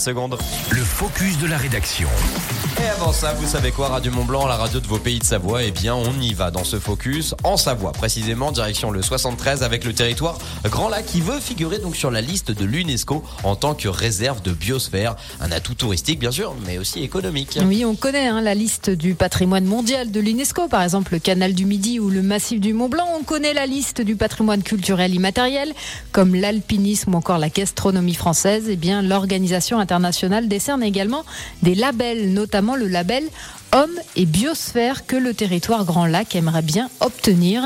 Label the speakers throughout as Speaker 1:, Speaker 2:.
Speaker 1: seconde.
Speaker 2: Le focus de la rédaction.
Speaker 1: Et avant ça, vous savez quoi, Radio Mont Blanc, la radio de vos pays de Savoie Eh bien, on y va dans ce focus en Savoie, précisément direction le 73 avec le territoire Grand Lac qui veut figurer donc sur la liste de l'UNESCO en tant que réserve de biosphère, un atout touristique bien sûr, mais aussi économique.
Speaker 3: Oui, on connaît hein, la liste du patrimoine mondial de l'UNESCO, par exemple le canal du Midi ou le massif du Mont Blanc. On connaît la liste du patrimoine culturel immatériel, comme l'alpinisme ou encore la gastronomie française. Eh bien, l'organisation internationale décerne également des labels, notamment le label Homme et Biosphère que le territoire Grand Lac aimerait bien obtenir.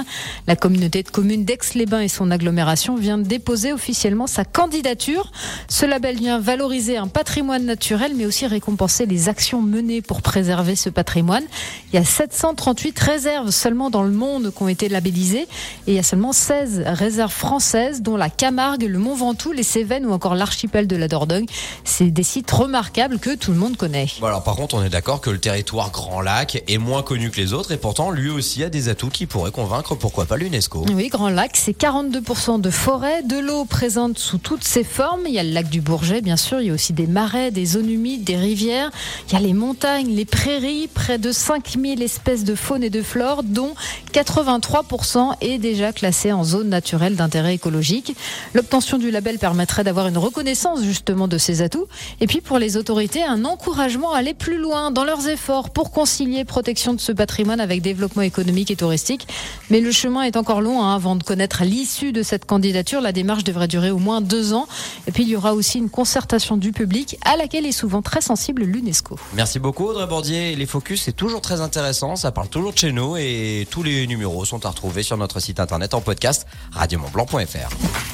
Speaker 3: La communauté de communes d'Aix-les-Bains et son agglomération vient de déposer officiellement sa candidature. Ce label vient valoriser un patrimoine naturel mais aussi récompenser les actions menées pour préserver ce patrimoine. Il y a 738 réserves seulement dans le monde qui ont été labellisées et il y a seulement 16 réserves françaises dont la Camargue, le Mont Ventoux, les Cévennes ou encore l'archipel de la Dordogne. C'est des sites remarquables que tout le monde connaît.
Speaker 1: Alors par contre, on est d'accord que le territoire Grand Lac est moins connu que les autres et pourtant lui aussi a des atouts qui pourraient convaincre pourquoi pas l'UNESCO.
Speaker 3: Oui, Grand Lac, c'est 42% de forêt, de l'eau présente sous toutes ses formes. Il y a le lac du Bourget, bien sûr, il y a aussi des marais, des zones humides, des rivières. Il y a les montagnes, les prairies, près de 5000 espèces de faune et de flore, dont 83% est déjà classé en zone naturelle d'intérêt écologique. L'obtention du label permettrait d'avoir une reconnaissance justement de ces atouts et puis pour les autorités, un encouragement à aller plus loin dans leurs efforts concilier protection de ce patrimoine avec développement économique et touristique. Mais le chemin est encore long hein, avant de connaître l'issue de cette candidature. La démarche devrait durer au moins deux ans. Et puis il y aura aussi une concertation du public à laquelle est souvent très sensible l'UNESCO.
Speaker 1: Merci beaucoup Audrey Bordier. Les focus, c'est toujours très intéressant. Ça parle toujours de chez nous et tous les numéros sont à retrouver sur notre site internet en podcast radiomontblanc.fr.